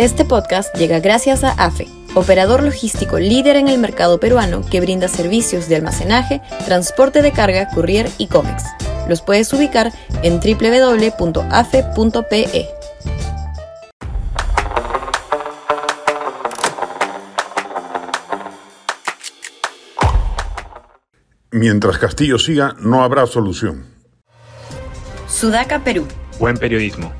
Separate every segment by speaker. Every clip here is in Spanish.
Speaker 1: Este podcast llega gracias a AFE, operador logístico líder en el mercado peruano que brinda servicios de almacenaje, transporte de carga, courier y cómics. Los puedes ubicar en www.afe.pe.
Speaker 2: Mientras Castillo siga, no habrá solución.
Speaker 1: Sudaca, Perú.
Speaker 3: Buen periodismo.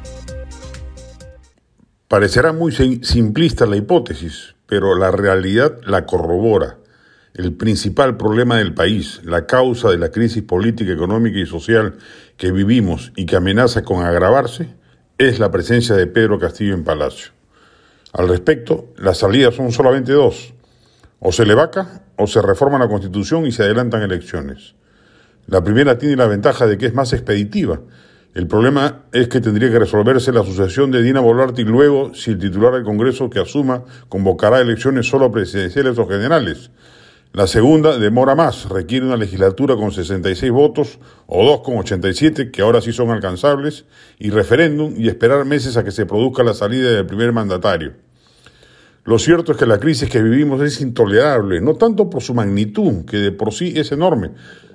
Speaker 2: Parecerá muy simplista la hipótesis, pero la realidad la corrobora. El principal problema del país, la causa de la crisis política, económica y social que vivimos y que amenaza con agravarse, es la presencia de Pedro Castillo en Palacio. Al respecto, las salidas son solamente dos. O se le vaca o se reforma la Constitución y se adelantan elecciones. La primera tiene la ventaja de que es más expeditiva, el problema es que tendría que resolverse la sucesión de Dina Boluarte y luego, si el titular del Congreso que asuma convocará elecciones solo presidenciales o generales. La segunda demora más, requiere una legislatura con 66 votos o dos con 87, que ahora sí son alcanzables, y referéndum y esperar meses a que se produzca la salida del primer mandatario. Lo cierto es que la crisis que vivimos es intolerable, no tanto por su magnitud, que de por sí es enorme,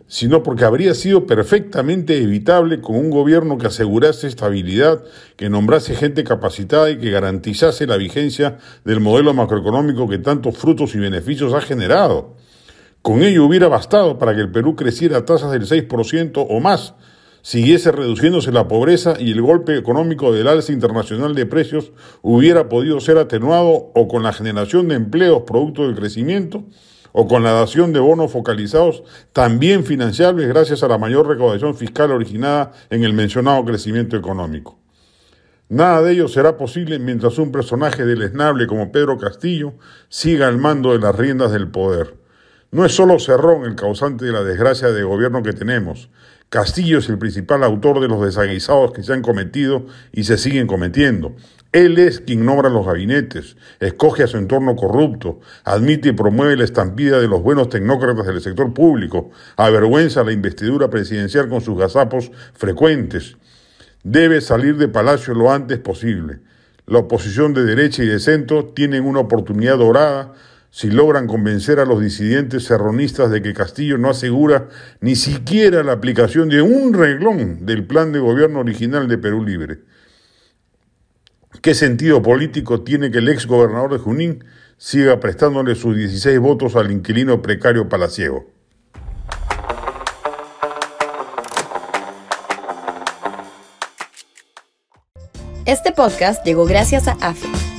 Speaker 2: sino porque habría sido perfectamente evitable con un gobierno que asegurase estabilidad, que nombrase gente capacitada y que garantizase la vigencia del modelo macroeconómico que tantos frutos y beneficios ha generado. Con ello hubiera bastado para que el Perú creciera a tasas del 6% o más, siguiese reduciéndose la pobreza y el golpe económico del alza internacional de precios hubiera podido ser atenuado o con la generación de empleos producto del crecimiento o con la dación de bonos focalizados también financiables gracias a la mayor recaudación fiscal originada en el mencionado crecimiento económico. Nada de ello será posible mientras un personaje deleznable como Pedro Castillo siga al mando de las riendas del poder. No es solo Cerrón el causante de la desgracia de gobierno que tenemos. Castillo es el principal autor de los desaguisados que se han cometido y se siguen cometiendo. Él es quien nombra los gabinetes, escoge a su entorno corrupto, admite y promueve la estampida de los buenos tecnócratas del sector público, avergüenza la investidura presidencial con sus gazapos frecuentes. Debe salir de Palacio lo antes posible. La oposición de derecha y de centro tienen una oportunidad dorada si logran convencer a los disidentes serronistas de que Castillo no asegura ni siquiera la aplicación de un reglón del plan de gobierno original de Perú Libre. ¿Qué sentido político tiene que el ex gobernador de Junín siga prestándole sus 16 votos al inquilino precario palaciego?
Speaker 1: Este podcast llegó gracias a AFE,